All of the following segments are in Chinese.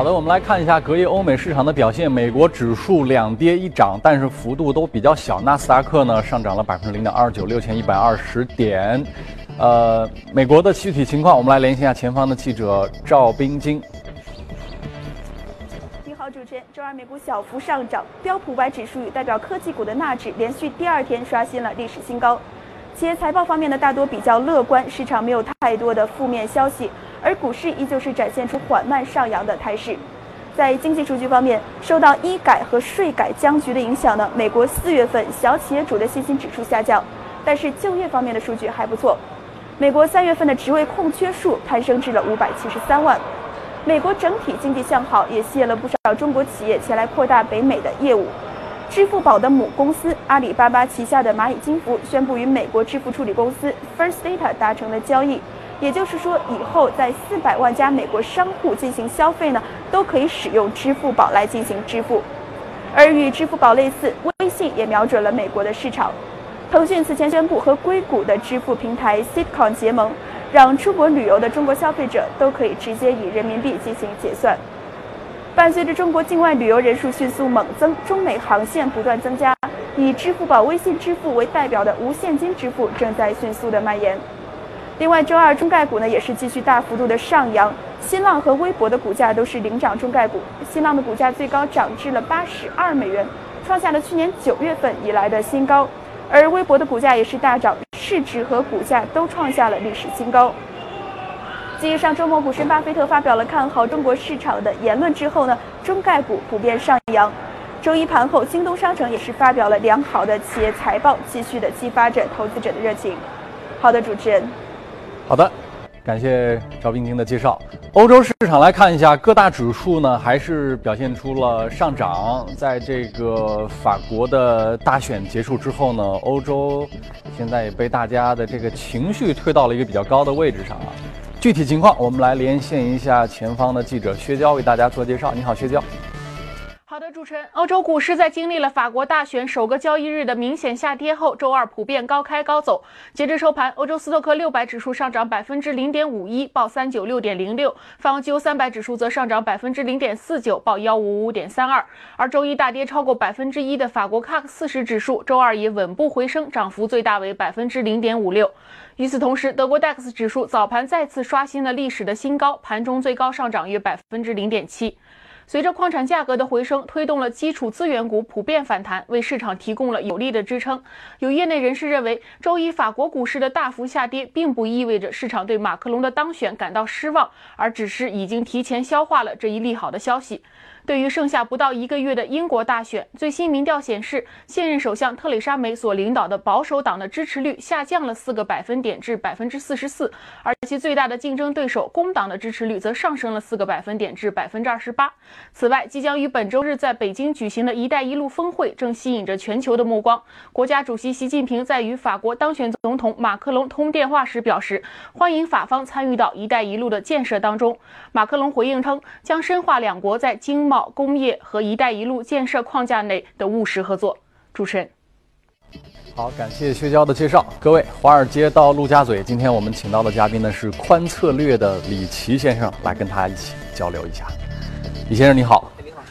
好的，我们来看一下隔夜欧美市场的表现。美国指数两跌一涨，但是幅度都比较小。纳斯达克呢上涨了百分之零点二九，六千一百二十点。呃，美国的具体情况，我们来连线一下前方的记者赵冰晶。你好，主持人。周二美股小幅上涨，标普五百指数与代表科技股的纳指连续第二天刷新了历史新高。企业财报方面呢，大多比较乐观，市场没有太多的负面消息。而股市依旧是展现出缓慢上扬的态势。在经济数据方面，受到医改和税改僵局的影响呢，美国四月份小企业主的信心指数下降，但是就业方面的数据还不错。美国三月份的职位空缺数攀升至了五百七十三万。美国整体经济向好，也吸引了不少中国企业前来扩大北美的业务。支付宝的母公司阿里巴巴旗下的蚂蚁金服宣布与美国支付处理公司 First Data 达成了交易。也就是说，以后在四百万家美国商户进行消费呢，都可以使用支付宝来进行支付。而与支付宝类似，微信也瞄准了美国的市场。腾讯此前宣布和硅谷的支付平台 Sitcom 结盟，让出国旅游的中国消费者都可以直接以人民币进行结算。伴随着中国境外旅游人数迅速猛增，中美航线不断增加，以支付宝、微信支付为代表的无现金支付正在迅速的蔓延。另外，周二中概股呢也是继续大幅度的上扬，新浪和微博的股价都是领涨中概股。新浪的股价最高涨至了八十二美元，创下了去年九月份以来的新高。而微博的股价也是大涨，市值和股价都创下了历史新高。继上周末股神巴菲特发表了看好中国市场的言论之后呢，中概股普遍上扬。周一盘后，京东商城也是发表了良好的企业财报，继续的激发着投资者的热情。好的，主持人。好的，感谢赵冰晶的介绍。欧洲市场来看一下，各大指数呢还是表现出了上涨。在这个法国的大选结束之后呢，欧洲现在也被大家的这个情绪推到了一个比较高的位置上啊。具体情况，我们来连线一下前方的记者薛娇为大家做介绍。你好，薛娇。的，主持人，欧洲股市在经历了法国大选首个交易日的明显下跌后，周二普遍高开高走。截至收盘，欧洲斯托克六百指数上涨百分之零点五一，报三九六点零六；法国 G 三百指数则上涨百分之零点四九，报幺五五点三二。而周一大跌超过百分之一的法国 CAC 四十指数，周二也稳步回升，涨幅最大为百分之零点五六。与此同时，德国 DAX 指数早盘再次刷新了历史的新高，盘中最高上涨约百分之零点七。随着矿产价格的回升，推动了基础资源股普遍反弹，为市场提供了有力的支撑。有业内人士认为，周一法国股市的大幅下跌，并不意味着市场对马克龙的当选感到失望，而只是已经提前消化了这一利好的消息。对于剩下不到一个月的英国大选，最新民调显示，现任首相特蕾莎梅所领导的保守党的支持率下降了四个百分点至百分之四十四，而其最大的竞争对手工党的支持率则上升了四个百分点至百分之二十八。此外，即将于本周日在北京举行的一带一路峰会正吸引着全球的目光。国家主席习近平在与法国当选总统马克龙通电话时表示，欢迎法方参与到一带一路的建设当中。马克龙回应称，将深化两国在经贸、工业和“一带一路”建设框架内的务实合作。主持人，好，感谢薛娇的介绍。各位，华尔街到陆家嘴，今天我们请到的嘉宾呢是宽策略的李琦先生，来跟他一起交流一下。李先生你好，你好，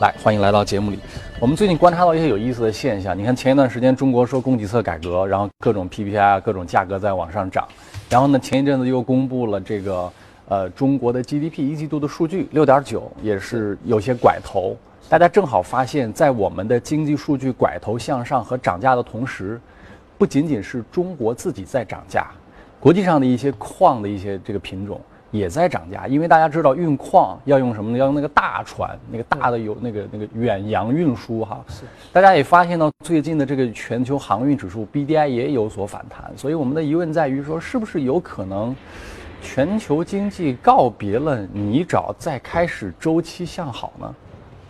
来欢迎来到节目里。我们最近观察到一些有意思的现象，你看前一段时间中国说供给侧改革，然后各种 PPI 啊，各种价格在往上涨，然后呢前一阵子又公布了这个。呃，中国的 GDP 一季度的数据六点九，也是有些拐头。大家正好发现，在我们的经济数据拐头向上和涨价的同时，不仅仅是中国自己在涨价，国际上的一些矿的一些这个品种也在涨价。因为大家知道运矿要用什么呢？要用那个大船，那个大的有那个那个远洋运输哈。是。大家也发现到最近的这个全球航运指数 BDI 也有所反弹，所以我们的疑问在于说，是不是有可能？全球经济告别了泥沼，再开始周期向好呢？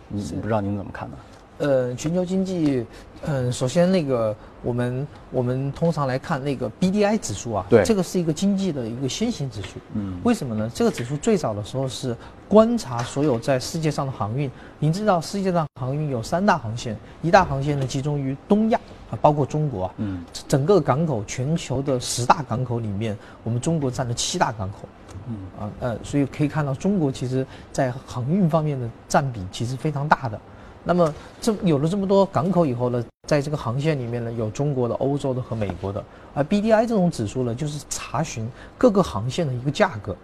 你不知道您怎么看呢？呃，全球经济，嗯，首先那个我们我们通常来看那个 BDI 指数啊，对，这个是一个经济的一个先行指数。嗯，为什么呢？这个指数最早的时候是观察所有在世界上的航运。您知道世界上航运有三大航线，一大航线呢集中于东亚啊，包括中国啊。嗯，整个港口全球的十大港口里面，我们中国占了七大港口。嗯啊呃，所以可以看到中国其实在航运方面的占比其实非常大的。那么这有了这么多港口以后呢，在这个航线里面呢，有中国的、欧洲的和美国的。而 BDI 这种指数呢，就是查询各个航线的一个价格，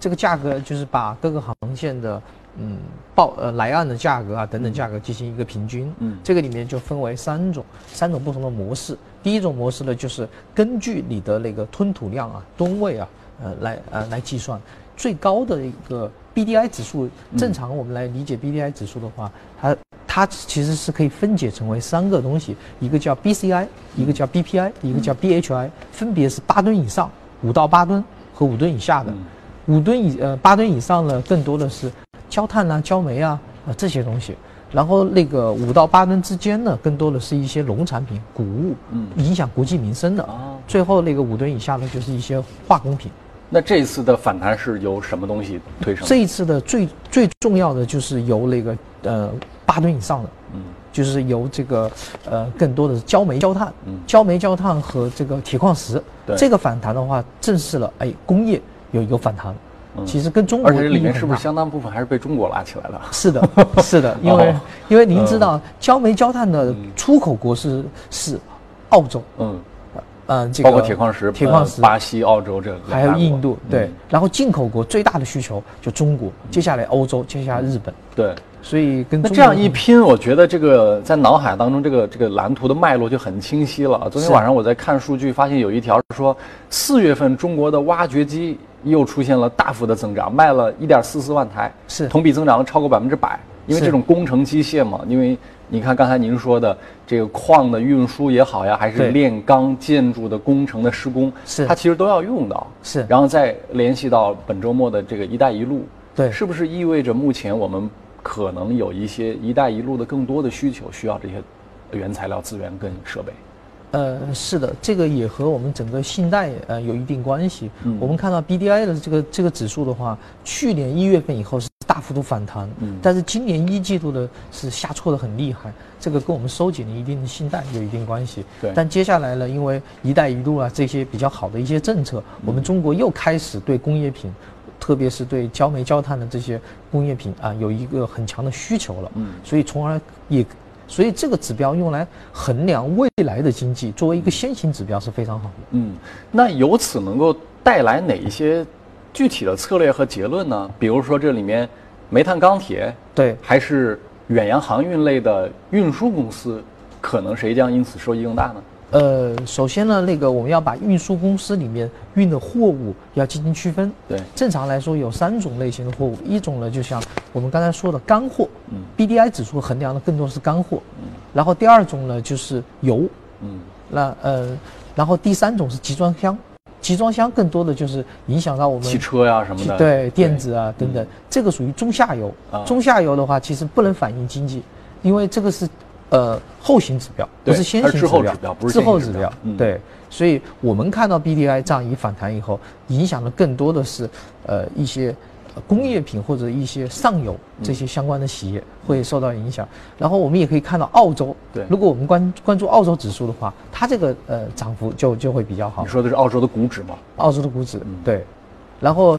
这个价格就是把各个航线的嗯报呃来岸的价格啊等等价格进行一个平均。嗯，这个里面就分为三种三种不同的模式。第一种模式呢，就是根据你的那个吞吐量啊、吨位啊，呃来呃来计算最高的一个 BDI 指数。正常我们来理解 BDI 指数的话，它它其实是可以分解成为三个东西，一个叫 BCI，一个叫 BPI，一个叫 BHI，分别是八吨以上、五到八吨和五吨以下的。五吨以呃八吨以上呢，更多的是焦炭啊、焦煤啊啊这些东西。然后那个五到八吨之间呢，更多的是一些农产品、谷物，影响国计民生的。最后那个五吨以下呢，就是一些化工品。那这一次的反弹是由什么东西推升？这一次的最最重要的就是由那个呃八吨以上的，嗯，就是由这个呃更多的是焦煤焦炭，嗯，焦煤焦炭和这个铁矿石，对，这个反弹的话，正是了哎工业有一个反弹，其实跟中国而且里面是不是相当部分还是被中国拉起来了？是的，是的，因为因为您知道焦煤焦炭的出口国是是澳洲，嗯。嗯，包括铁矿石、铁矿石、巴西、澳洲这还有印度，对。然后进口国最大的需求就中国，接下来欧洲，接下来日本，对。所以跟那这样一拼，我觉得这个在脑海当中这个这个蓝图的脉络就很清晰了。昨天晚上我在看数据，发现有一条说，四月份中国的挖掘机又出现了大幅的增长，卖了一点四四万台，是同比增长了超过百分之百。因为这种工程机械嘛，因为你看刚才您说的这个矿的运输也好呀，还是炼钢建筑的工程的施工，是它其实都要用到。是，然后再联系到本周末的这个“一带一路”，对，是不是意味着目前我们可能有一些“一带一路”的更多的需求，需要这些原材料资源跟设备？呃，是的，这个也和我们整个信贷呃有一定关系。嗯，我们看到 BDI 的这个这个指数的话，去年一月份以后是大幅度反弹，嗯，但是今年一季度的是下挫的很厉害，这个跟我们收紧了一定的信贷有一定关系。对，但接下来呢，因为“一带一路”啊这些比较好的一些政策，我们中国又开始对工业品，特别是对焦煤焦炭的这些工业品啊，有一个很强的需求了。嗯，所以从而也。所以这个指标用来衡量未来的经济，作为一个先行指标是非常好的。嗯，那由此能够带来哪一些具体的策略和结论呢？比如说这里面煤炭、钢铁，对，还是远洋航运类的运输公司，可能谁将因此收益更大呢？呃，首先呢，那个我们要把运输公司里面运的货物要进行区分。对，正常来说有三种类型的货物，一种呢就像我们刚才说的干货，嗯，BDI 指数衡量的更多是干货，嗯，然后第二种呢就是油，嗯，那呃，然后第三种是集装箱，集装箱更多的就是影响到我们汽车呀什么的，对，电子啊等等，这个属于中下游，啊。中下游的话其实不能反映经济，因为这个是。呃，后行指标不是先行指标，不是滞后指标。对，所以我们看到 BDI 这样一反弹以后，影响的更多的是呃一些工业品或者一些上游这些相关的企业会受到影响。然后我们也可以看到澳洲，对，如果我们关关注澳洲指数的话，它这个呃涨幅就就会比较好。你说的是澳洲的股指吗？澳洲的股指，对，然后。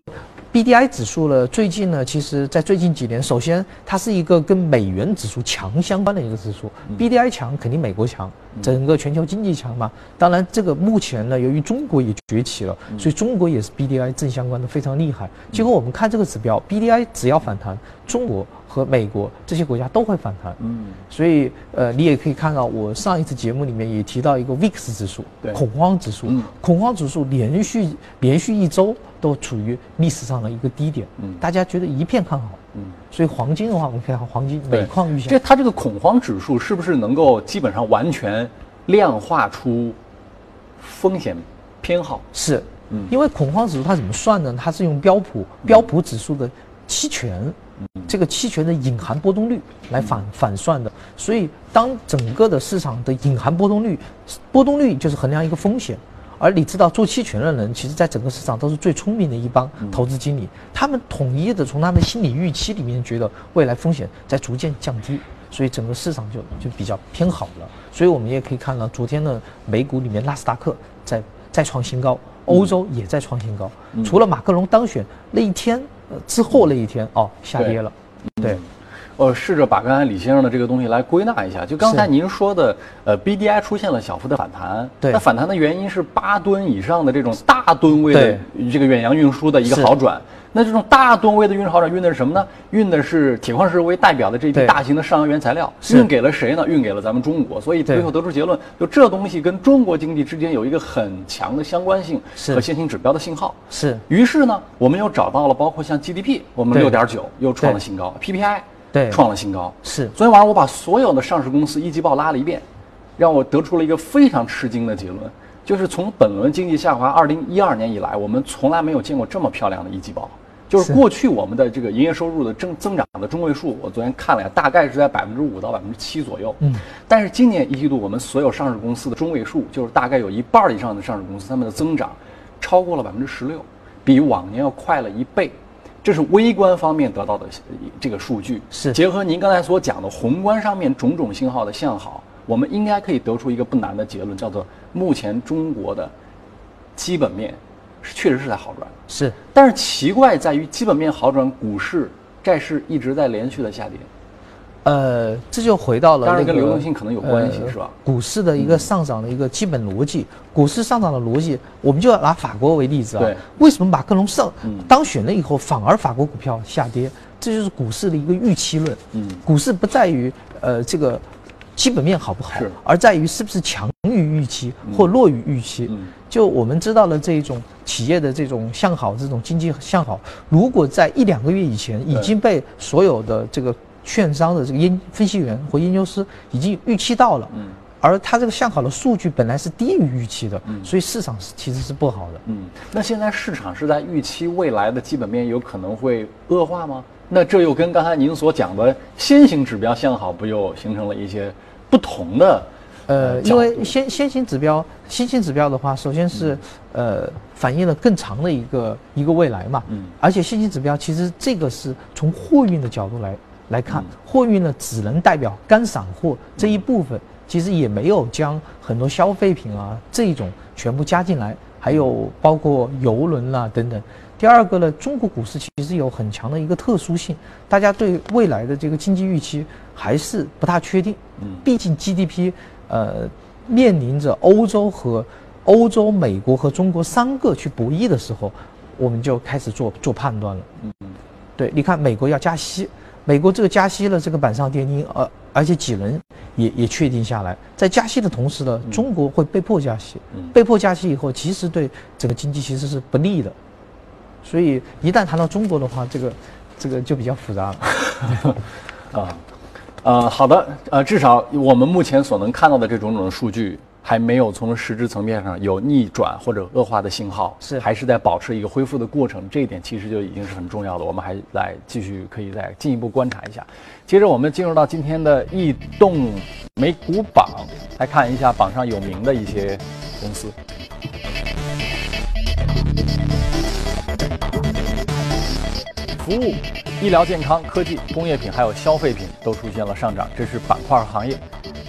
B D I 指数呢，最近呢，其实在最近几年，首先它是一个跟美元指数强相关的一个指数。B D I 强，肯定美国强，整个全球经济强嘛。当然，这个目前呢，由于中国也崛起了，所以中国也是 B D I 正相关的非常厉害。结果我们看这个指标，B D I 只要反弹，中国。和美国这些国家都会反弹，嗯，所以呃，你也可以看到，我上一次节目里面也提到一个 VIX 指数，恐慌指数，恐慌指数连续连续一周都处于历史上的一个低点，嗯，大家觉得一片看好，嗯，所以黄金的话，我们可以看黄金、每况愈下，这它这个恐慌指数是不是能够基本上完全量化出风险偏好？是，嗯，因为恐慌指数它怎么算呢？它是用标普标普指数的期权。这个期权的隐含波动率来反反算的，所以当整个的市场的隐含波动率，波动率就是衡量一个风险。而你知道做期权的人，其实在整个市场都是最聪明的一帮投资经理，他们统一的从他们心理预期里面觉得未来风险在逐渐降低，所以整个市场就就比较偏好了。所以我们也可以看到，昨天的美股里面纳斯达克在再创新高。欧洲也在创新高。除了马克龙当选那一天呃之后那一天哦下跌了，对。我试着把刚才李先生的这个东西来归纳一下，就刚才您说的，呃，B D I 出现了小幅的反弹，对，那反弹的原因是八吨以上的这种大吨位的这个远洋运输的一个好转。那这种大吨位的运输好转运的是什么呢？运的是铁矿石为代表的这批大型的上游原材料，运给了谁呢？运给了咱们中国。所以最后得出结论，就这东西跟中国经济之间有一个很强的相关性和先行指标的信号。是。于是呢，我们又找到了包括像 G D P，我们六点九又创了新高，P P I。对，创了新高。是，昨天晚上我把所有的上市公司一季报拉了一遍，让我得出了一个非常吃惊的结论，就是从本轮经济下滑二零一二年以来，我们从来没有见过这么漂亮的一季报。就是过去我们的这个营业收入的增增长的中位数，我昨天看了呀，大概是在百分之五到百分之七左右。嗯，但是今年一季度我们所有上市公司的中位数，就是大概有一半以上的上市公司，他们的增长超过了百分之十六，比往年要快了一倍。这是微观方面得到的这个数据，是结合您刚才所讲的宏观上面种种信号的向好，我们应该可以得出一个不难的结论，叫做目前中国的基本面是确实是在好转。是，但是奇怪在于基本面好转，股市、债市一直在连续的下跌。呃，这就回到了那个跟流动性可能有关系，是吧？股市的一个上涨的一个基本逻辑，股市上涨的逻辑，我们就要拿法国为例子啊。为什么马克龙上当选了以后，反而法国股票下跌？这就是股市的一个预期论。嗯，股市不在于呃这个基本面好不好，而在于是不是强于预期或弱于预期。就我们知道了这一种企业的这种向好，这种经济向好，如果在一两个月以前已经被所有的这个。券商的这个研分析员或研究师已经预期到了，嗯，而他这个向好的数据本来是低于预期的，嗯，所以市场是其实是不好的，嗯。那现在市场是在预期未来的基本面有可能会恶化吗？那这又跟刚才您所讲的先行指标向好不又形成了一些不同的？呃，因为先先行指标，先行指标的话，首先是呃反映了更长的一个一个未来嘛，嗯，而且先行指标其实这个是从货运的角度来。来看货运呢，只能代表干散货这一部分，其实也没有将很多消费品啊这一种全部加进来，还有包括邮轮啦等等。第二个呢，中国股市其实有很强的一个特殊性，大家对未来的这个经济预期还是不大确定。嗯，毕竟 GDP，呃，面临着欧洲和欧洲、美国和中国三个去博弈的时候，我们就开始做做判断了。嗯，对，你看美国要加息。美国这个加息了，这个板上钉钉，而而且几轮也也确定下来，在加息的同时呢，中国会被迫加息，被迫加息以后，其实对整个经济其实是不利的，所以一旦谈到中国的话，这个这个就比较复杂了。啊，呃，好的，呃，至少我们目前所能看到的这种种数据。还没有从实质层面上有逆转或者恶化的信号，是还是在保持一个恢复的过程，这一点其实就已经是很重要的。我们还来继续可以再进一步观察一下。接着我们进入到今天的异动美股榜，来看一下榜上有名的一些公司。服务、医疗健康、科技、工业品还有消费品都出现了上涨，这是板块行业。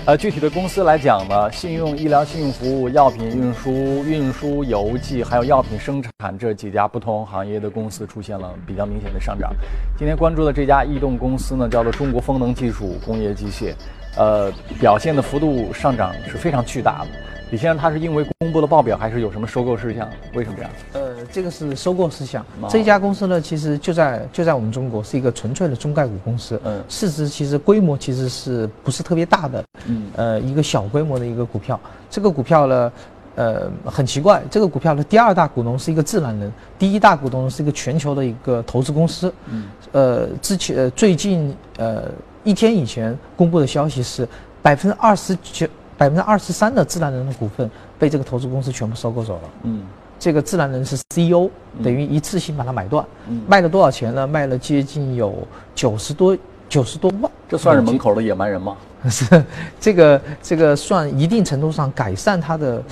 呃，具体的公司来讲呢，信用、医疗、信用服务、药品运输、运输、邮寄，还有药品生产这几家不同行业的公司出现了比较明显的上涨。今天关注的这家异动公司呢，叫做中国风能技术工业机械，呃，表现的幅度上涨是非常巨大的。李先生，他是因为公布了报表，还是有什么收购事项？为什么这样？呃，这个是收购事项。这家公司呢，其实就在就在我们中国，是一个纯粹的中概股公司。嗯，市值其实规模其实是不是特别大的？嗯，呃，一个小规模的一个股票。这个股票呢，呃，很奇怪，这个股票的第二大股东是一个自然人，第一大股东是一个全球的一个投资公司。嗯，呃，之前呃最近呃一天以前公布的消息是百分之二十九。百分之二十三的自然人的股份被这个投资公司全部收购走了。嗯，这个自然人是 CEO，等于一次性把它买断。嗯，卖了多少钱呢？卖了接近有九十多九十多万。这算是门口的野蛮人吗？是，这个这个算一定程度上改善他的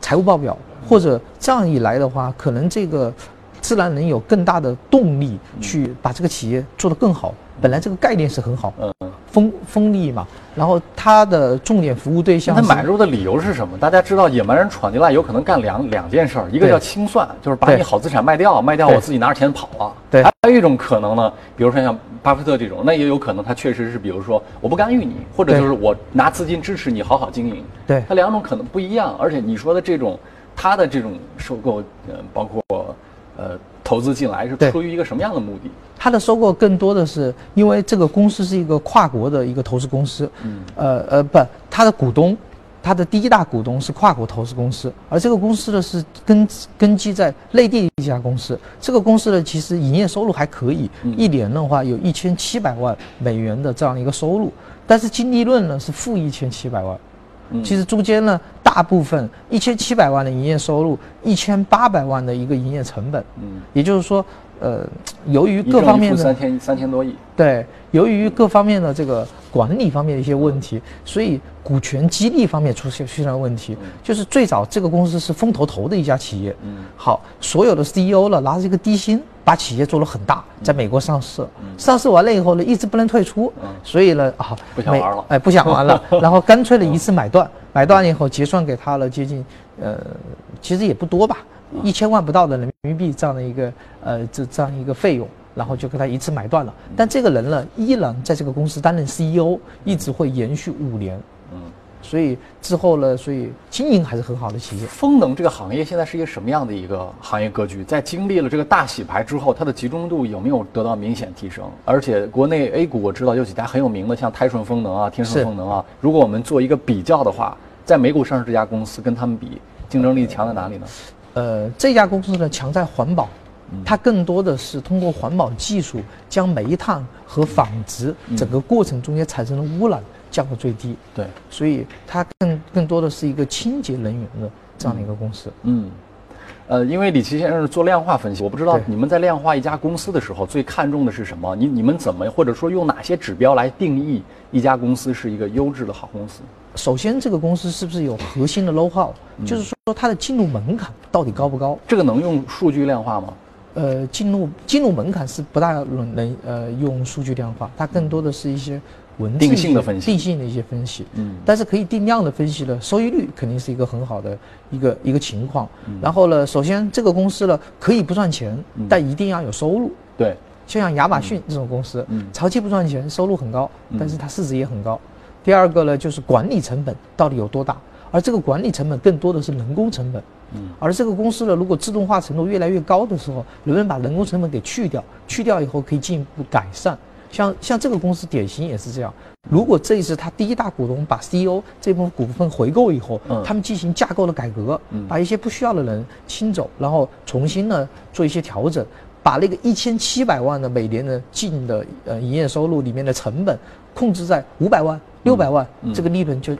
财务报表，或者这样一来的话，可能这个自然人有更大的动力去把这个企业做得更好。本来这个概念是很好。嗯。风风力嘛，然后它的重点服务对象，他买入的理由是什么？大家知道野蛮人闯进来有可能干两两件事儿，一个叫清算，就是把你好资产卖掉，卖掉我自己拿着钱跑了。对，还有一种可能呢，比如说像巴菲特这种，那也有可能他确实是，比如说我不干预你，或者就是我拿资金支持你好好经营。对，它两种可能不一样，而且你说的这种，他的这种收购，呃，包括呃。投资进来是出于一个什么样的目的？它的收购更多的是因为这个公司是一个跨国的一个投资公司，嗯，呃呃不，它的股东，它的第一大股东是跨国投资公司，而这个公司呢是根根基在内地一家公司，这个公司呢其实营业收入还可以，一年的话有一千七百万美元的这样的一个收入，但是净利润呢是负一千七百万。其实中间呢，大部分一千七百万的营业收入，一千八百万的一个营业成本，嗯，也就是说，呃，由于各方面的三千三千多亿，对，由于各方面的这个管理方面的一些问题，所以股权激励方面出现出现了问题。就是最早这个公司是风投投的一家企业，嗯，好，所有的 CEO 了拿着一个低薪。把企业做了很大，在美国上市，上市完了以后呢，一直不能退出，所以呢，啊，不想玩了，哎，不想玩了，然后干脆的一次买断，买断以后结算给他了接近，呃，其实也不多吧，一千万不到的人民币这样的一个，呃，这这样一个费用，然后就给他一次买断了。但这个人呢，依然在这个公司担任 CEO，一直会延续五年。嗯。所以之后呢，所以经营还是很好的企业。风能这个行业现在是一个什么样的一个行业格局？在经历了这个大洗牌之后，它的集中度有没有得到明显提升？而且国内 A 股我知道有几家很有名的，像泰顺风能啊、天顺风能啊。如果我们做一个比较的话，在美股上市这家公司跟他们比，竞争力强在哪里呢？呃，这家公司呢强在环保，它更多的是通过环保技术将煤炭和纺织整个过程中间产生的污染。降到最低，对，所以它更更多的是一个清洁能源的这样的一个公司。嗯，呃，因为李琦先生是做量化分析，我不知道你们在量化一家公司的时候最看重的是什么？你你们怎么或者说用哪些指标来定义一家公司是一个优质的好公司？首先，这个公司是不是有核心的 know how，就是说它的进入门槛到底高不高？这个能用数据量化吗？呃，进入进入门槛是不大能能呃用数据量化，它更多的是一些。文定性的分析，定性的一些分析，嗯，但是可以定量的分析呢，收益率肯定是一个很好的一个一个情况。然后呢，首先这个公司呢可以不赚钱，但一定要有收入。对，就像亚马逊这种公司，嗯，长期不赚钱，收入很高，但是它市值也很高。第二个呢，就是管理成本到底有多大？而这个管理成本更多的是人工成本。嗯，而这个公司呢，如果自动化程度越来越高的时候，能不能把人工成本给去掉？去掉以后可以进一步改善。像像这个公司典型也是这样，如果这一次他第一大股东把 CEO 这部分股份回购以后，他们进行架构的改革，把一些不需要的人清走，然后重新呢做一些调整，把那个一千七百万的每年的净的呃营业收入里面的成本控制在五百万六百万，这个利润就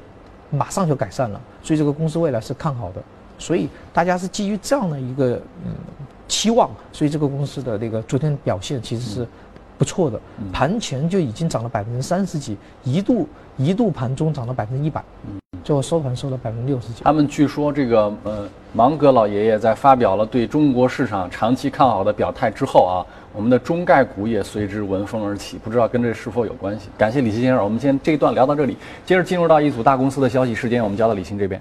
马上就改善了，所以这个公司未来是看好的，所以大家是基于这样的一个嗯期望，所以这个公司的那个昨天表现其实是。不错的，盘前就已经涨了百分之三十几，一度一度盘中涨了百分之一百，最后收盘收了百分之六十几。他们据说这个呃芒格老爷爷在发表了对中国市场长期看好的表态之后啊，我们的中概股也随之闻风而起，不知道跟这是否有关系？感谢李希先生，我们先这一段聊到这里，接着进入到一组大公司的消息，时间我们交到李欣这边。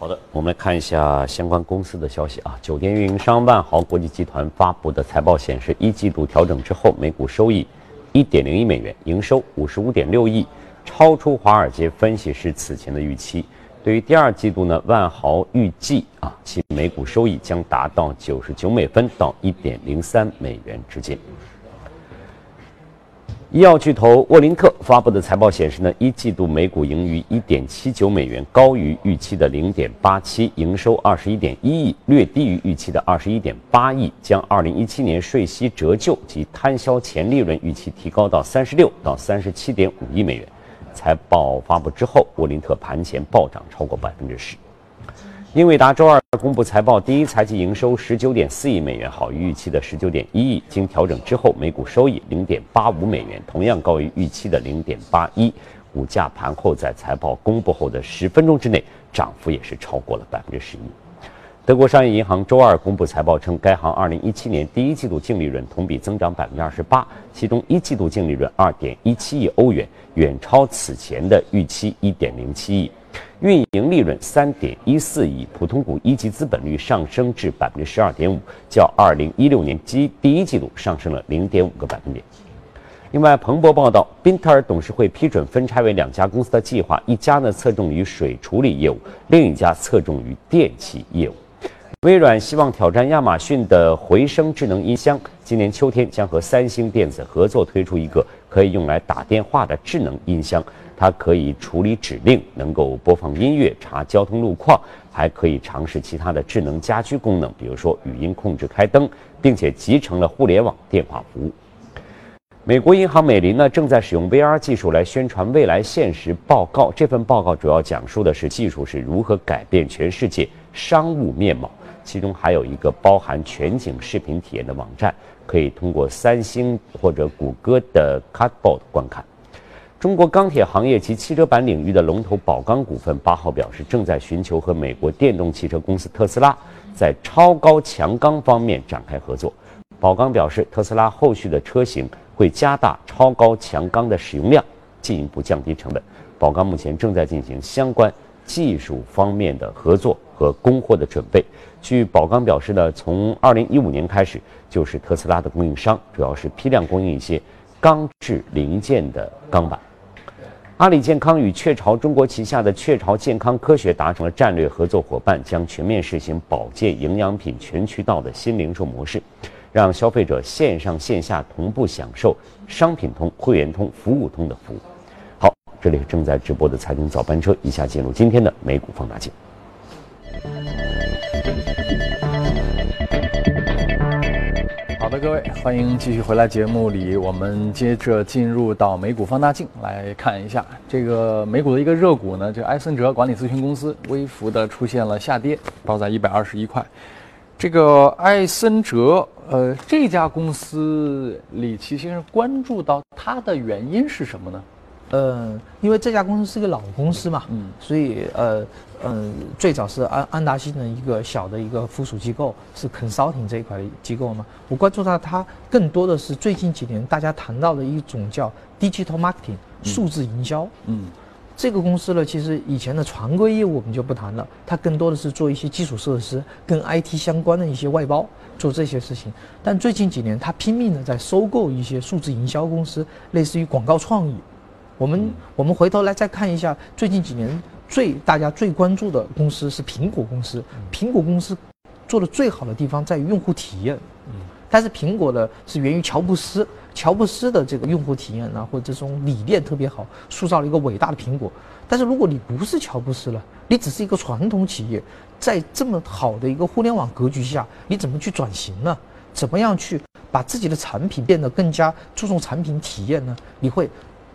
好的，我们来看一下相关公司的消息啊。酒店运营商万豪国际集团发布的财报显示，一季度调整之后，每股收益一点零亿美元，营收五十五点六亿，超出华尔街分析师此前的预期。对于第二季度呢，万豪预计啊，其每股收益将达到九十九美分到一点零三美元之间。医药巨头沃林特发布的财报显示呢，一季度每股盈余一点七九美元，高于预期的零点八七，营收二十一点一亿，略低于预期的二十一点八亿，将二零一七年税息折旧及摊销前利润预期提高到三十六到三十七点五亿美元。财报发布之后，沃林特盘前暴涨超过百分之十。英伟达周二公布财报，第一财季营收十九点四亿美元，好于预期的十九点一亿。经调整之后，每股收益零点八五美元，同样高于预期的零点八一。股价盘后在财报公布后的十分钟之内，涨幅也是超过了百分之十一。德国商业银行周二公布财报称，该行2017年第一季度净利润同比增长28%，其中一季度净利润2.17亿欧元，远超此前的预期1.07亿。运营利润3.14亿，普通股一级资本率上升至12.5%，较2016年第第一季度上升了0.5个百分点。另外，彭博报道，宾特尔董事会批准分拆为两家公司的计划，一家呢侧重于水处理业务，另一家侧重于电器业务。微软希望挑战亚马逊的回声智能音箱，今年秋天将和三星电子合作推出一个可以用来打电话的智能音箱。它可以处理指令，能够播放音乐、查交通路况，还可以尝试其他的智能家居功能，比如说语音控制开灯，并且集成了互联网电话服务。美国银行美林呢，正在使用 VR 技术来宣传未来现实报告。这份报告主要讲述的是技术是如何改变全世界商务面貌，其中还有一个包含全景视频体验的网站，可以通过三星或者谷歌的 Cardboard 观看。中国钢铁行业及汽车板领域的龙头宝钢股份八号表示，正在寻求和美国电动汽车公司特斯拉在超高强钢方面展开合作。宝钢表示，特斯拉后续的车型会加大超高强钢的使用量，进一步降低成本。宝钢目前正在进行相关技术方面的合作和供货的准备。据宝钢表示呢，从二零一五年开始就是特斯拉的供应商，主要是批量供应一些钢制零件的钢板。阿里健康与雀巢中国旗下的雀巢健康科学达成了战略合作伙伴，将全面实行保健营养品全渠道的新零售模式，让消费者线上线下同步享受商品通、会员通、服务通的服务。好，这里是正在直播的财经早班车，以下进入今天的美股放大镜。的，各位，欢迎继续回来节目里。我们接着进入到美股放大镜来看一下这个美股的一个热股呢，这埃森哲管理咨询公司微幅的出现了下跌，报在一百二十一块。这个埃森哲，呃，这家公司，李琦先生关注到它的原因是什么呢？呃，因为这家公司是个老公司嘛，嗯，所以呃。嗯，最早是安安达新的一个小的一个附属机构，是 consulting 这一块的机构嘛。我关注到它更多的是最近几年大家谈到的一种叫 digital marketing 数字营销。嗯，这个公司呢，其实以前的常规业务我们就不谈了，它更多的是做一些基础设施跟 IT 相关的一些外包，做这些事情。但最近几年，它拼命的在收购一些数字营销公司，类似于广告创意。我们我们回头来再看一下最近几年。最大家最关注的公司是苹果公司，苹果公司做的最好的地方在于用户体验，嗯，但是苹果的是源于乔布斯，乔布斯的这个用户体验啊，或者这种理念特别好，塑造了一个伟大的苹果。但是如果你不是乔布斯了，你只是一个传统企业，在这么好的一个互联网格局下，你怎么去转型呢？怎么样去把自己的产品变得更加注重产品体验呢？你会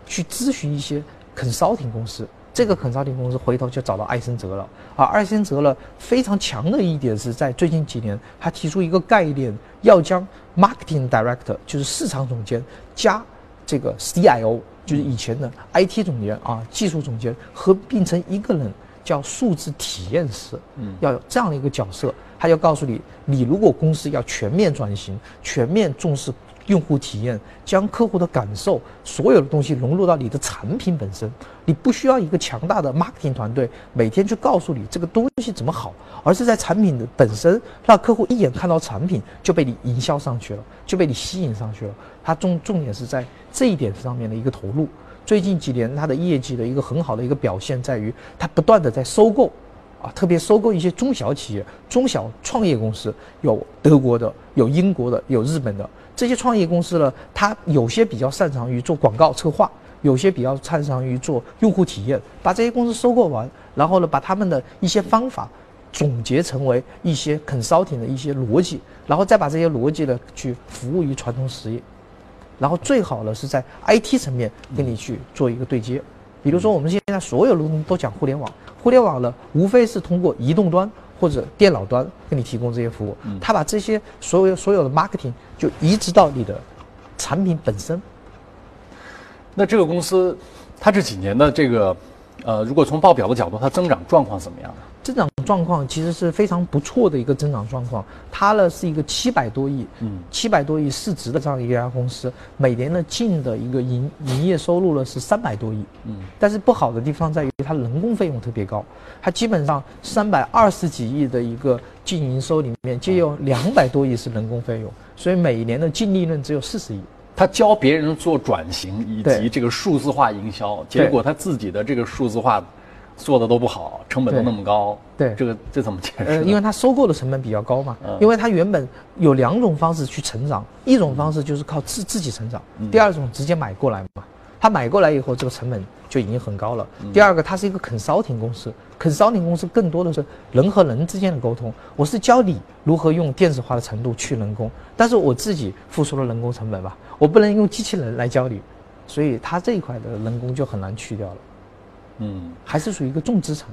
去咨询一些 consulting 公司。这个肯萨丁公司回头就找到艾森哲了，啊艾森哲了非常强的一点是在最近几年，他提出一个概念，要将 marketing director 就是市场总监加这个 CIO 就是以前的 IT 总监啊技术总监合并成一个人，叫数字体验师，嗯，要有这样的一个角色，他就告诉你，你如果公司要全面转型，全面重视。用户体验，将客户的感受，所有的东西融入到你的产品本身。你不需要一个强大的 marketing 团队每天去告诉你这个东西怎么好，而是在产品的本身，让客户一眼看到产品就被你营销上去了，就被你吸引上去了。它重重点是在这一点上面的一个投入。最近几年，它的业绩的一个很好的一个表现在于，它不断的在收购，啊，特别收购一些中小企业、中小创业公司，有德国的，有英国的，有日本的。这些创业公司呢，它有些比较擅长于做广告策划，有些比较擅长于做用户体验。把这些公司收购完，然后呢，把他们的一些方法总结成为一些 consulting 的一些逻辑，然后再把这些逻辑呢去服务于传统实业，然后最好呢是在 IT 层面跟你去做一个对接。比如说我们现在所有人都讲互联网，互联网呢无非是通过移动端。或者电脑端给你提供这些服务，他把这些所有所有的 marketing 就移植到你的产品本身。那这个公司，它这几年的这个，呃，如果从报表的角度，它增长状况怎么样呢？增长状况其实是非常不错的一个增长状况。它呢是一个七百多亿，嗯，七百多亿市值的这样一家公司，每年的净的一个营营业收入呢是三百多亿，嗯，但是不好的地方在于它人工费用特别高，它基本上三百二十几亿的一个净营收里面，就有两百多亿是人工费用，所以每年的净利润只有四十亿。他教别人做转型以及这个数字化营销，结果他自己的这个数字化。做的都不好，成本都那么高，对这个这怎么解释？呃，因为它收购的成本比较高嘛，因为它原本有两种方式去成长，一种方式就是靠自自己成长，第二种直接买过来嘛。他买过来以后，这个成本就已经很高了。第二个，它是一个 consulting 公司，consulting 公司更多的是人和人之间的沟通。我是教你如何用电子化的程度去人工，但是我自己付出了人工成本吧，我不能用机器人来教你，所以它这一块的人工就很难去掉了。嗯，还是属于一个重资产。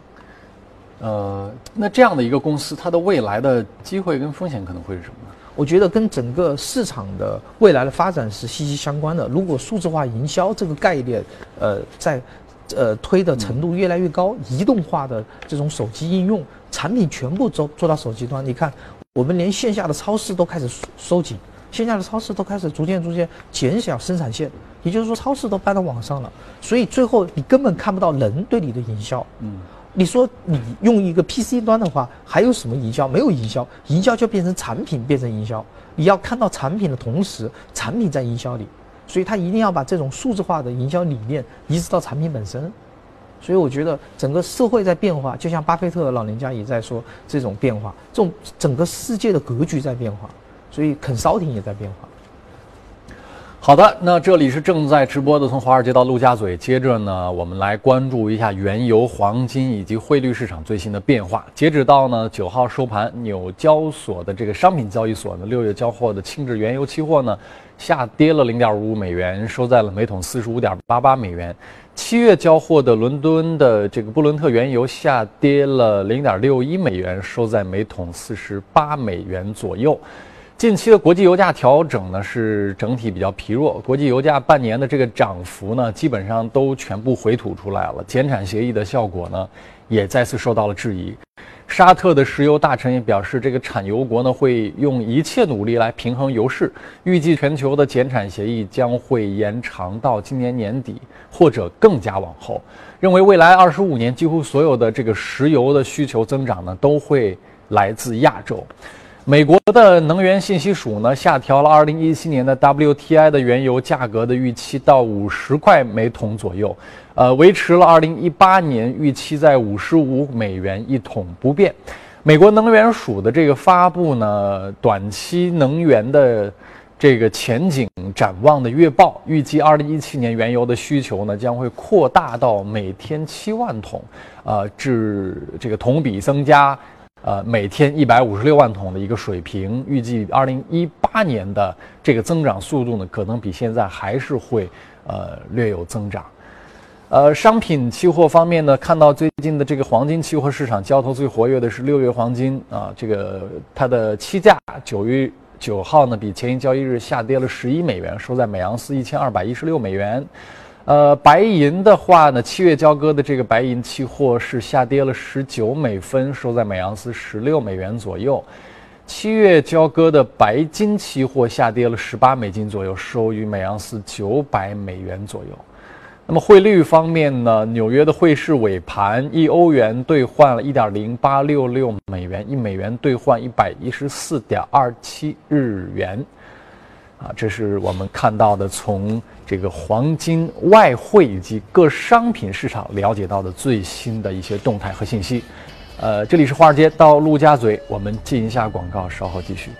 呃，那这样的一个公司，它的未来的机会跟风险可能会是什么呢？我觉得跟整个市场的未来的发展是息息相关的。如果数字化营销这个概念，呃，在呃推的程度越来越高，移动化的这种手机应用产品全部做做到手机端，你看，我们连线下的超市都开始收紧。线下的超市都开始逐渐逐渐减小生产线，也就是说超市都搬到网上了，所以最后你根本看不到人对你的营销。嗯，你说你用一个 PC 端的话，还有什么营销？没有营销，营销就变成产品变成营销。你要看到产品的同时，产品在营销里，所以他一定要把这种数字化的营销理念移植到产品本身。所以我觉得整个社会在变化，就像巴菲特老人家也在说这种变化，这种整个世界的格局在变化。所以，consulting 也在变化。好的，那这里是正在直播的，从华尔街到陆家嘴。接着呢，我们来关注一下原油、黄金以及汇率市场最新的变化。截止到呢九号收盘，纽交所的这个商品交易所呢，六月交货的轻质原油期货呢，下跌了零点五五美元，收在了每桶四十五点八八美元。七月交货的伦敦的这个布伦特原油下跌了零点六一美元，收在每桶四十八美元左右。近期的国际油价调整呢，是整体比较疲弱。国际油价半年的这个涨幅呢，基本上都全部回吐出来了。减产协议的效果呢，也再次受到了质疑。沙特的石油大臣也表示，这个产油国呢会用一切努力来平衡油市。预计全球的减产协议将会延长到今年年底或者更加往后。认为未来二十五年几乎所有的这个石油的需求增长呢，都会来自亚洲。美国的能源信息署呢，下调了2017年的 WTI 的原油价格的预期到五十块每桶左右，呃，维持了2018年预期在五十五美元一桶不变。美国能源署的这个发布呢，短期能源的这个前景展望的月报，预计2017年原油的需求呢将会扩大到每天七万桶，呃，至这个同比增加。呃，每天一百五十六万桶的一个水平，预计二零一八年的这个增长速度呢，可能比现在还是会呃略有增长。呃，商品期货方面呢，看到最近的这个黄金期货市场交投最活跃的是六月黄金啊，这个它的期价九月九号呢，比前一交易日下跌了十一美元，收在每盎司一千二百一十六美元。呃，白银的话呢，七月交割的这个白银期货是下跌了十九美分，收在每盎司十六美元左右。七月交割的白金期货下跌了十八美金左右，收于每盎司九百美元左右。那么汇率方面呢，纽约的汇市尾盘，一欧元兑换了一点零八六六美元，一美元兑换一百一十四点二七日元。啊，这是我们看到的从。这个黄金、外汇以及各商品市场了解到的最新的一些动态和信息，呃，这里是华尔街到陆家嘴，我们进一下广告，稍后继续。